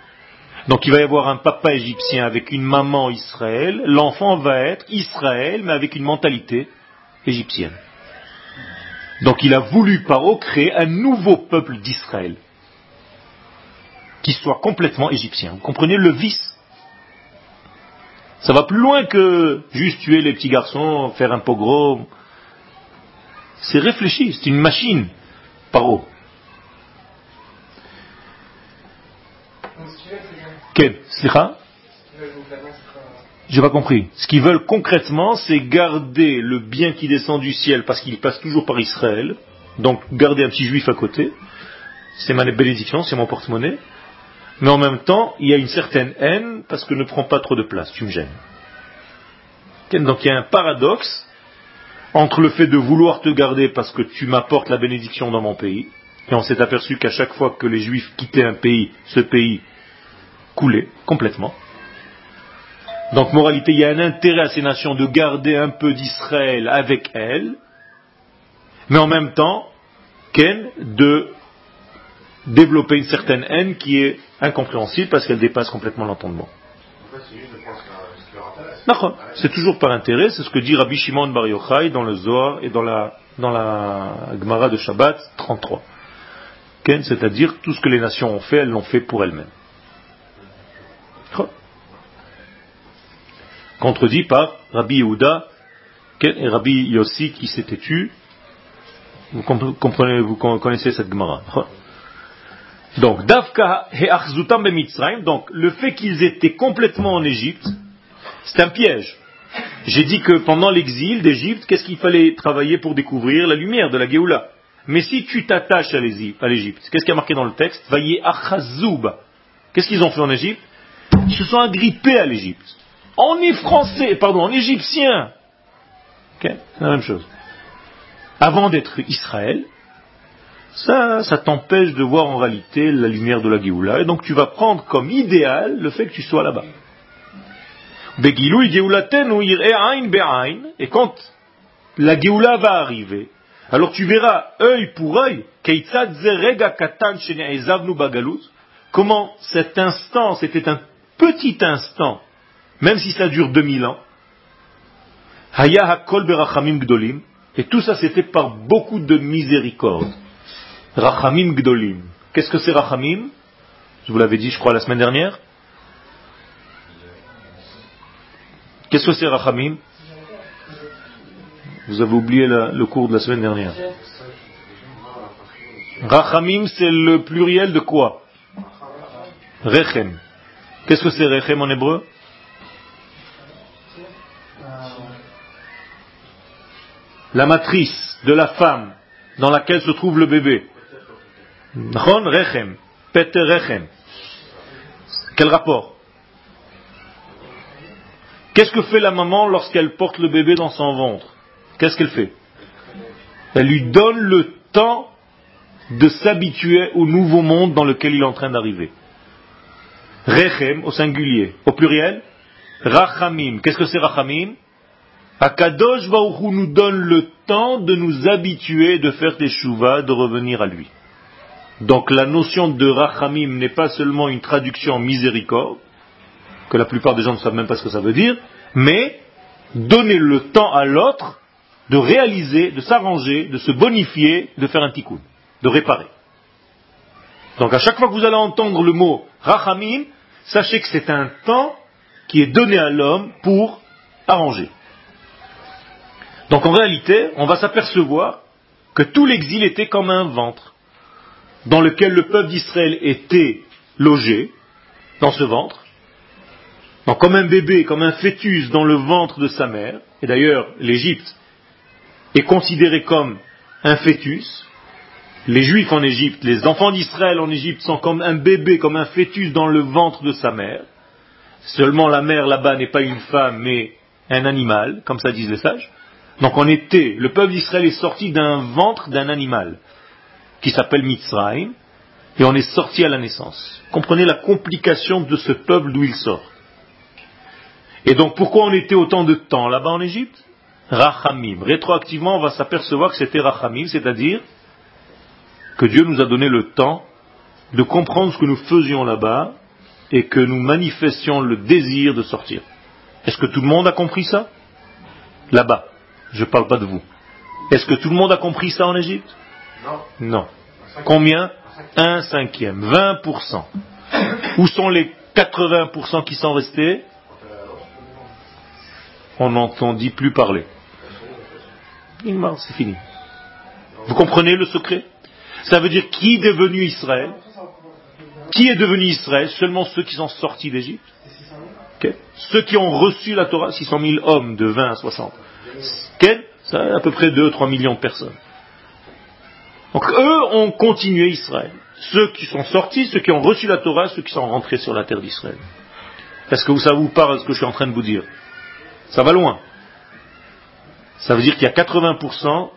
Donc il va y avoir un papa égyptien avec une maman Israël. L'enfant va être Israël, mais avec une mentalité égyptienne. Donc il a voulu Paro créer un nouveau peuple d'Israël qui soit complètement égyptien. Vous comprenez le vice? Ça va plus loin que juste tuer les petits garçons, faire un pogrom. C'est réfléchi, c'est une machine, Paro. Quel j'ai pas compris. Ce qu'ils veulent concrètement, c'est garder le bien qui descend du ciel parce qu'il passe toujours par Israël. Donc garder un petit juif à côté. C'est ma bénédiction, c'est mon porte-monnaie. Mais en même temps, il y a une certaine haine parce que ne prends pas trop de place, tu me gênes. Donc il y a un paradoxe entre le fait de vouloir te garder parce que tu m'apportes la bénédiction dans mon pays, et on s'est aperçu qu'à chaque fois que les juifs quittaient un pays, ce pays coulait complètement. Donc, moralité, il y a un intérêt à ces nations de garder un peu d'Israël avec elles, mais en même temps, Ken, de développer une certaine haine qui est incompréhensible parce qu'elle dépasse complètement l'entendement. C'est toujours par intérêt, c'est ce que dit Rabbi Shimon Bar Yochai dans le Zohar et dans la, dans la Gemara de Shabbat 33. Ken, c'est-à-dire tout ce que les nations ont fait, elles l'ont fait pour elles-mêmes. Contredit par Rabbi Yehuda et Rabbi Yossi qui s'était tu. Vous comprenez, vous connaissez cette Gemara. *laughs* Donc, Davka donc le fait qu'ils étaient complètement en Égypte, c'est un piège. J'ai dit que pendant l'exil d'Égypte, qu'est-ce qu'il fallait travailler pour découvrir la lumière de la Géoula? Mais si tu t'attaches à l'Égypte, qu'est-ce qui a marqué dans le texte? Vaillé Achazouba. Qu'est-ce qu'ils ont fait en Égypte? Ils se sont agrippés à l'Égypte. Est français, pardon, en égyptien. C'est la même chose. Avant d'être Israël, ça, ça t'empêche de voir en réalité la lumière de la Géoula. Et donc tu vas prendre comme idéal le fait que tu sois là-bas. Et quand la Géoula va arriver, alors tu verras œil pour œil, comment cet instant, c'était un petit instant, même si ça dure 2000 ans, et tout ça c'était par beaucoup de miséricorde. Rachamim Gdolim. Qu'est-ce que c'est Rachamim? Je vous l'avais dit, je crois, la semaine dernière. Qu'est-ce que c'est Rachamim? Vous avez oublié le cours de la semaine dernière. Rachamim, c'est le pluriel de quoi? Rechem. Qu'est-ce que c'est Rechem en hébreu? La matrice de la femme dans laquelle se trouve le bébé. Rechem. Peter Rechem. Quel rapport? Qu'est-ce que fait la maman lorsqu'elle porte le bébé dans son ventre? Qu'est-ce qu'elle fait? Elle lui donne le temps de s'habituer au nouveau monde dans lequel il est en train d'arriver. Rechem au singulier. Au pluriel, Rachamim. Qu'est-ce que c'est Rachamim? Akadosh Baruch nous donne le temps de nous habituer, de faire des chouvas, de revenir à lui. Donc la notion de rachamim n'est pas seulement une traduction miséricorde, que la plupart des gens ne savent même pas ce que ça veut dire, mais donner le temps à l'autre de réaliser, de s'arranger, de se bonifier, de faire un tikkun, de réparer. Donc à chaque fois que vous allez entendre le mot rachamim, sachez que c'est un temps qui est donné à l'homme pour arranger. Donc en réalité, on va s'apercevoir que tout l'exil était comme un ventre dans lequel le peuple d'Israël était logé, dans ce ventre, donc comme un bébé, comme un fœtus dans le ventre de sa mère, et d'ailleurs l'Égypte est considérée comme un fœtus, les Juifs en Égypte, les enfants d'Israël en Égypte sont comme un bébé, comme un fœtus dans le ventre de sa mère. Seulement la mère là-bas n'est pas une femme, mais un animal, comme ça disent les sages. Donc on était, le peuple d'Israël est sorti d'un ventre d'un animal qui s'appelle Mitzrayim, et on est sorti à la naissance. Comprenez la complication de ce peuple d'où il sort. Et donc pourquoi on était autant de temps là-bas en Égypte? Rachamim. Rétroactivement, on va s'apercevoir que c'était Rachamim, c'est-à-dire que Dieu nous a donné le temps de comprendre ce que nous faisions là-bas et que nous manifestions le désir de sortir. Est-ce que tout le monde a compris ça? Là-bas. Je ne parle pas de vous. Est-ce que tout le monde a compris ça en Égypte? Non. Combien? Un cinquième. 20%. Où sont les 80% qui sont restés? On n'entendit plus parler. C'est fini. Vous comprenez le secret? Ça veut dire qui est devenu Israël? Qui est devenu Israël? Seulement ceux qui sont sortis d'Égypte. Ceux qui ont reçu la Torah, 600 000 hommes de 20 à 60. Quel Ça à peu près 2-3 millions de personnes. Donc eux ont continué Israël. Ceux qui sont sortis, ceux qui ont reçu la Torah, ceux qui sont rentrés sur la terre d'Israël. Est-ce que ça vous parle ce que je suis en train de vous dire? Ça va loin. Ça veut dire qu'il y a 80%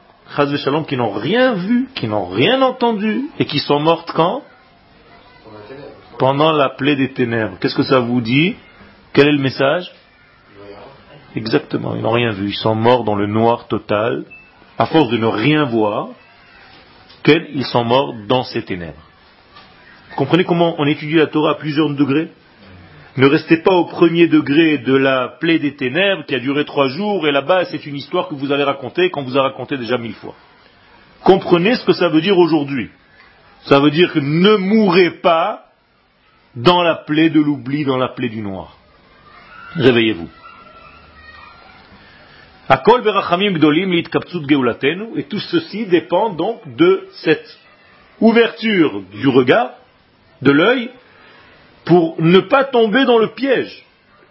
Shalom qui n'ont rien vu, qui n'ont rien entendu et qui sont mortes quand? Pendant la plaie des ténèbres. Qu'est-ce que ça vous dit? Quel est le message? Exactement, ils n'ont rien vu. Ils sont morts dans le noir total, à force de ne rien voir, ils sont morts dans ces ténèbres. Comprenez comment on étudie la Torah à plusieurs degrés? Ne restez pas au premier degré de la plaie des ténèbres qui a duré trois jours et là-bas c'est une histoire que vous allez raconter qu'on vous a raconté déjà mille fois. Comprenez ce que ça veut dire aujourd'hui. Ça veut dire que ne mourrez pas dans la plaie de l'oubli, dans la plaie du noir. Réveillez-vous. Et tout ceci dépend donc de cette ouverture du regard, de l'œil, pour ne pas tomber dans le piège,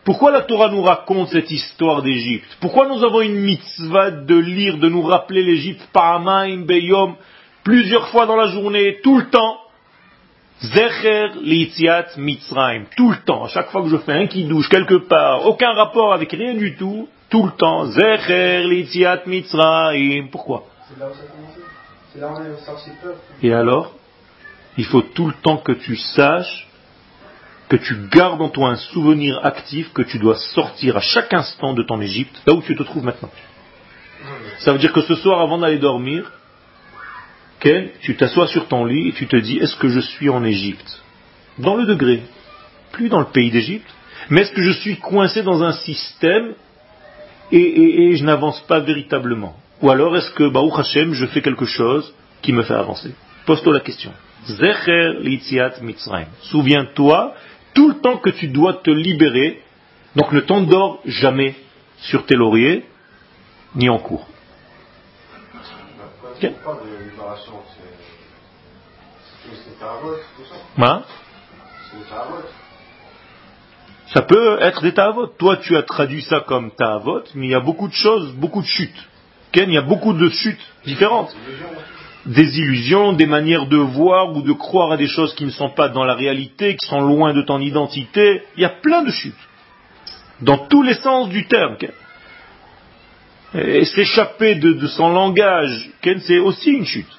Pourquoi la Torah nous raconte cette histoire d'Égypte? Pourquoi nous avons une mitzvah de lire, de nous rappeler l'Égypte Paramaim, Beyom, plusieurs fois dans la journée, tout le temps? Zecher li'itziat Mitzrayim, tout le temps, à chaque fois que je fais un kidouche quelque part, aucun rapport avec rien du tout, tout le temps, Zecher li'itziat Mitzrayim. Pourquoi? C'est là où ça a commencé. C'est là où on est sorti de peuple. Et alors? Il faut tout le temps que tu saches, que tu gardes en toi un souvenir actif que tu dois sortir à chaque instant de ton Égypte, là où tu te trouves maintenant. Ça veut dire que ce soir, avant d'aller dormir, Ken, tu t'assois sur ton lit et tu te dis, est-ce que je suis en Égypte? Dans le degré, plus dans le pays d'Égypte, mais est-ce que je suis coincé dans un système et, et- et je n'avance pas véritablement Ou alors est-ce que, Baruch Hashem, je fais quelque chose qui me fait avancer? Pose-toi la question. Zecher litziat Mitzrayim. Souviens-toi tout le temps que tu dois te libérer, donc ne t'endors jamais sur tes lauriers, ni en cours. On Ça peut être des ta'avot. Toi, tu as traduit ça comme ta'avot, mais il y a beaucoup de choses, beaucoup de chutes. Ken, il y a beaucoup de chutes différentes. Des illusions, des manières de voir ou de croire à des choses qui ne sont pas dans la réalité, qui sont loin de ton identité. Il y a plein de chutes. Dans tous les sens du terme. Et s'échapper de son langage, Ken, c'est aussi une chute.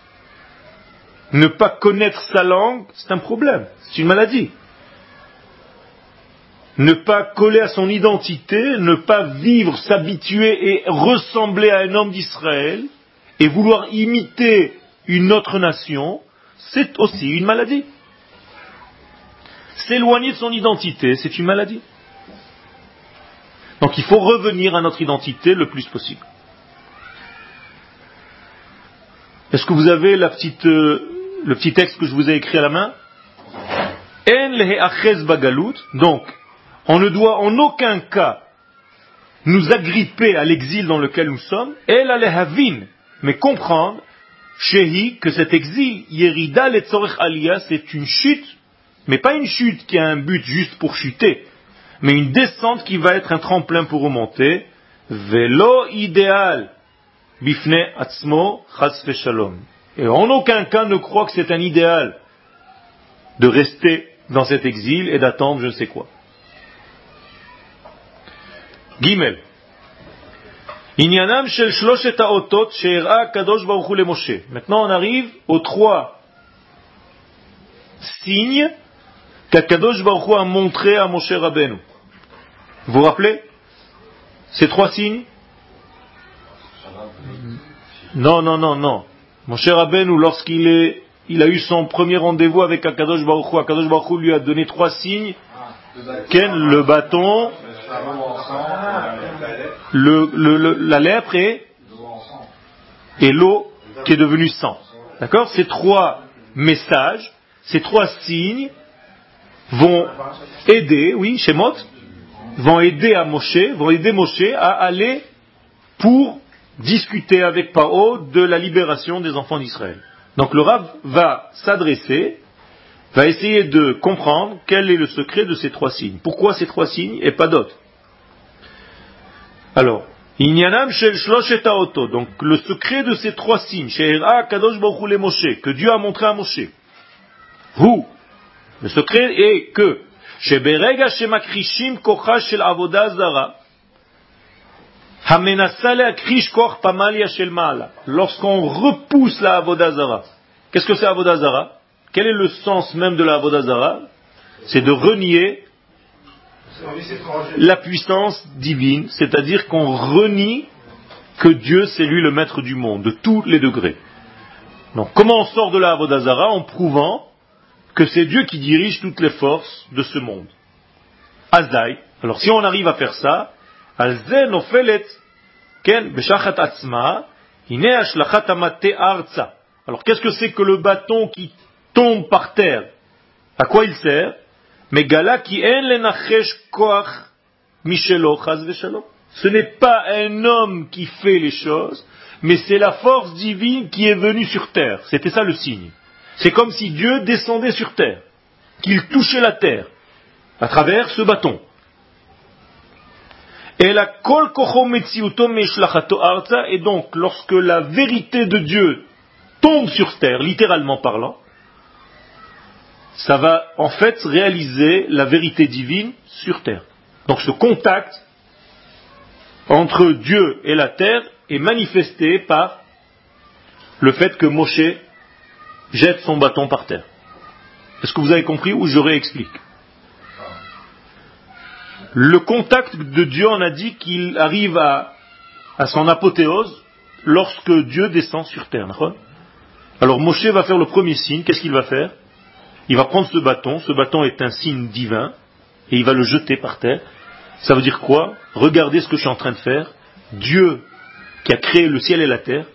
Ne pas connaître sa langue, c'est un problème. C'est une maladie ne pas coller à son identité, ne pas vivre, s'habituer et ressembler à un homme d'Israël, et vouloir imiter une autre nation, c'est aussi une maladie. S'éloigner de son identité, c'est une maladie. Donc il faut revenir à notre identité le plus possible. Est-ce que vous avez euh, le petit texte que je vous ai écrit à la main? Donc, on ne doit en aucun cas nous agripper à l'exil dans lequel nous sommes, el alehavin, mais comprendre, shehi, que cet exil, yerida letzorech aliyah, c'est une chute, mais pas une chute qui a un but juste pour chuter, mais une descente qui va être un tremplin pour remonter, velo idéal, bifne atzmo chas shalom. Et en aucun cas ne croit que c'est un idéal de rester dans cet exil et d'attendre je ne sais quoi. Gimel. Inyanam shel shloshet haotot she'era kadosh baruch hu Moshe. Maintenant on arrive aux trois signes qu'Akadosh Baruch a montré à Moshe Rabbeinu. Vous vous rappelez Ces trois signes? Non, non, non, non. Moshe Rabbeinu, lorsqu'il est, il a eu son premier rendez-vous avec Akadosh Baruch Hu, Akadosh Baruch Hu lui a donné trois signes. Ken, le bâton, le, le- le- la lèpre et, et l'eau qui est devenue sang. D'accord Ces trois messages, ces trois signes vont aider, oui, Shemot, vont aider à Moshe, vont aider Moshe à aller pour discuter avec Paro de la libération des enfants d'Israël. Donc le Rav va s'adresser, va essayer de comprendre quel est le secret de ces trois signes. Pourquoi ces trois signes et pas d'autres alors, Inyanam shel shloshet haotot. donc le secret de ces trois signes, She'era kadosh baruch Moshe, que Dieu a montré à Moshe. Hu, le secret est que, sheberega shemakrishim kocha shel avoda zara. Lorsqu'on repousse la avoda zara, qu'est-ce que c'est avoda zara? Quel est le sens même de la avoda zara C'est de renier la puissance divine, c'est-à-dire qu'on renie que Dieu c'est lui le maître du monde, de tous les degrés. Donc comment on sort de la Avodazara En prouvant que c'est Dieu qui dirige toutes les forces de ce monde? Azai. Alors si on arrive à faire ça. Alors qu'est-ce que c'est que le bâton qui tombe par terre À quoi il sert? Ce n'est pas un homme qui fait les choses, mais c'est la force divine qui est venue sur terre. C'était ça le signe. C'est comme si Dieu descendait sur terre, qu'il touchait la terre à travers ce bâton. Et donc lorsque la vérité de Dieu tombe sur terre, littéralement parlant, ça va en fait réaliser la vérité divine sur terre. Donc ce contact entre Dieu et la terre est manifesté par le fait que Moshe jette son bâton par terre. Est-ce que vous avez compris ou je réexplique? Le contact de Dieu, on a dit qu'il arrive à, à son apothéose lorsque Dieu descend sur terre. Alors Moshe va faire le premier signe. Qu'est-ce qu'il va faire? Il va prendre ce bâton. Ce bâton est un signe divin et il va le jeter par terre. Ça veut dire quoi? Regardez ce que je suis en train de faire. Dieu qui a créé le ciel et la terre,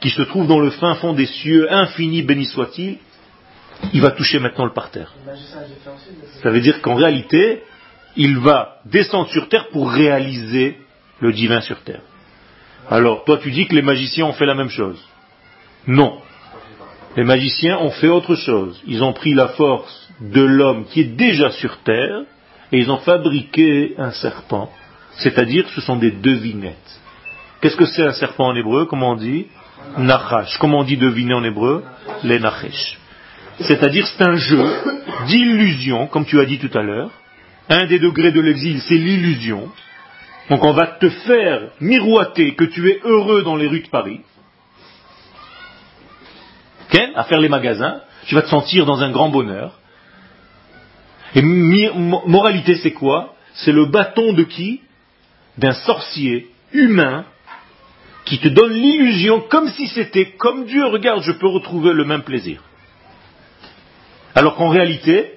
qui se trouve dans le fin fond des cieux, infini béni soit-il, il va toucher maintenant le parterre. Ça veut dire qu'en réalité, il va descendre sur terre pour réaliser le divin sur terre. Alors, toi tu dis que les magiciens ont fait la même chose. Non. Les magiciens ont fait autre chose. Ils ont pris la force de l'homme qui est déjà sur terre et ils ont fabriqué un serpent. C'est-à-dire, ce sont des devinettes. Qu'est-ce que c'est un serpent en hébreu Comment on dit? Nachash. Comment on dit deviner en hébreu? Les nachesh. C'est-à-dire, c'est un jeu d'illusion, comme tu as dit tout à l'heure. Un des degrés de l'exil, c'est l'illusion. Donc on va te faire miroiter que tu es heureux dans les rues de Paris. À faire les magasins. Tu vas te sentir dans un grand bonheur. Et moralité, c'est quoi? C'est le bâton de qui? D'un sorcier humain qui te donne l'illusion comme si c'était comme Dieu, regarde, je peux retrouver le même plaisir. Alors qu'en réalité,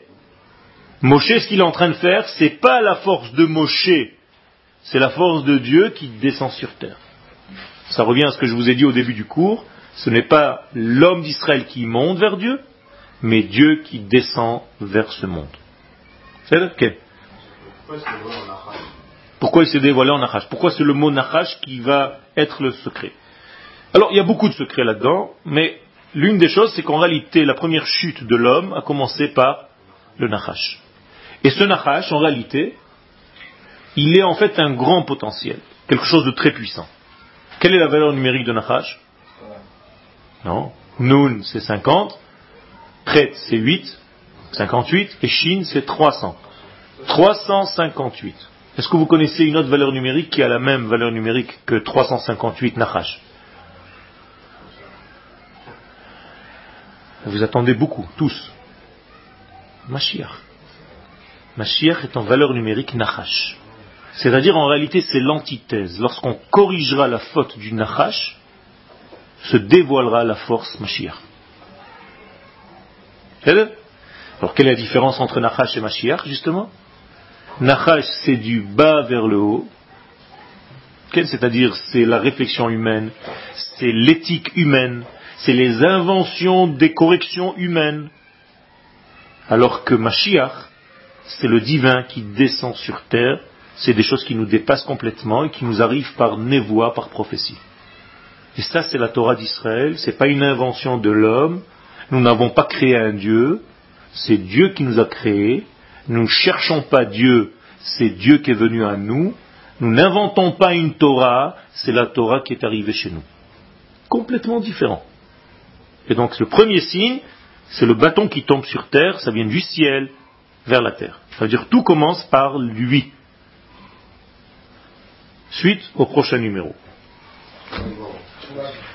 Moshe, ce qu'il est en train de faire, c'est pas la force de Moshe, c'est la force de Dieu qui descend sur terre. Ça revient à ce que je vous ai dit au début du cours, ce n'est pas l'homme d'Israël qui monte vers Dieu, mais Dieu qui descend vers ce monde. C'est lequel Pourquoi il s'est dévoilé en Nachash Pourquoi c'est le mot Nachash qui va être le secret? Alors, il y a beaucoup de secrets là-dedans, mais l'une des choses, c'est qu'en réalité, la première chute de l'homme a commencé par le Nachash. Et ce Nachash, en réalité, il est en fait un grand potentiel, quelque chose de très puissant. Quelle est la valeur numérique de Nachash Non. Nun, c'est 50. Tret, c'est 8. 58, et Chine, c'est 300. 358. Est-ce que vous connaissez une autre valeur numérique qui a la même valeur numérique que 358 Nachash? Vous attendez beaucoup, tous. Mashiach. Mashiach est en valeur numérique Nachash. C'est-à-dire en réalité c'est l'antithèse. Lorsqu'on corrigera la faute du Nachash, se dévoilera la force Mashiach. Alors quelle est la différence entre Nachash et Mashiach justement? Nachash c'est du bas vers le haut, c'est-à-dire c'est la réflexion humaine, c'est l'éthique humaine, c'est les inventions des corrections humaines. Alors que Mashiach, c'est le divin qui descend sur terre, c'est des choses qui nous dépassent complètement et qui nous arrivent par névoie, par prophétie. Et ça, c'est la Torah d'Israël, c'est pas une invention de l'homme, nous n'avons pas créé un Dieu, c'est Dieu qui nous a créés. Nous ne cherchons pas Dieu, c'est Dieu qui est venu à nous. Nous n'inventons pas une Torah, c'est la Torah qui est arrivée chez nous. Complètement différent. Et donc le premier signe, c'est le bâton qui tombe sur terre, ça vient du ciel vers la terre. C'est-à-dire tout commence par lui. Suite au prochain numéro. Thank you.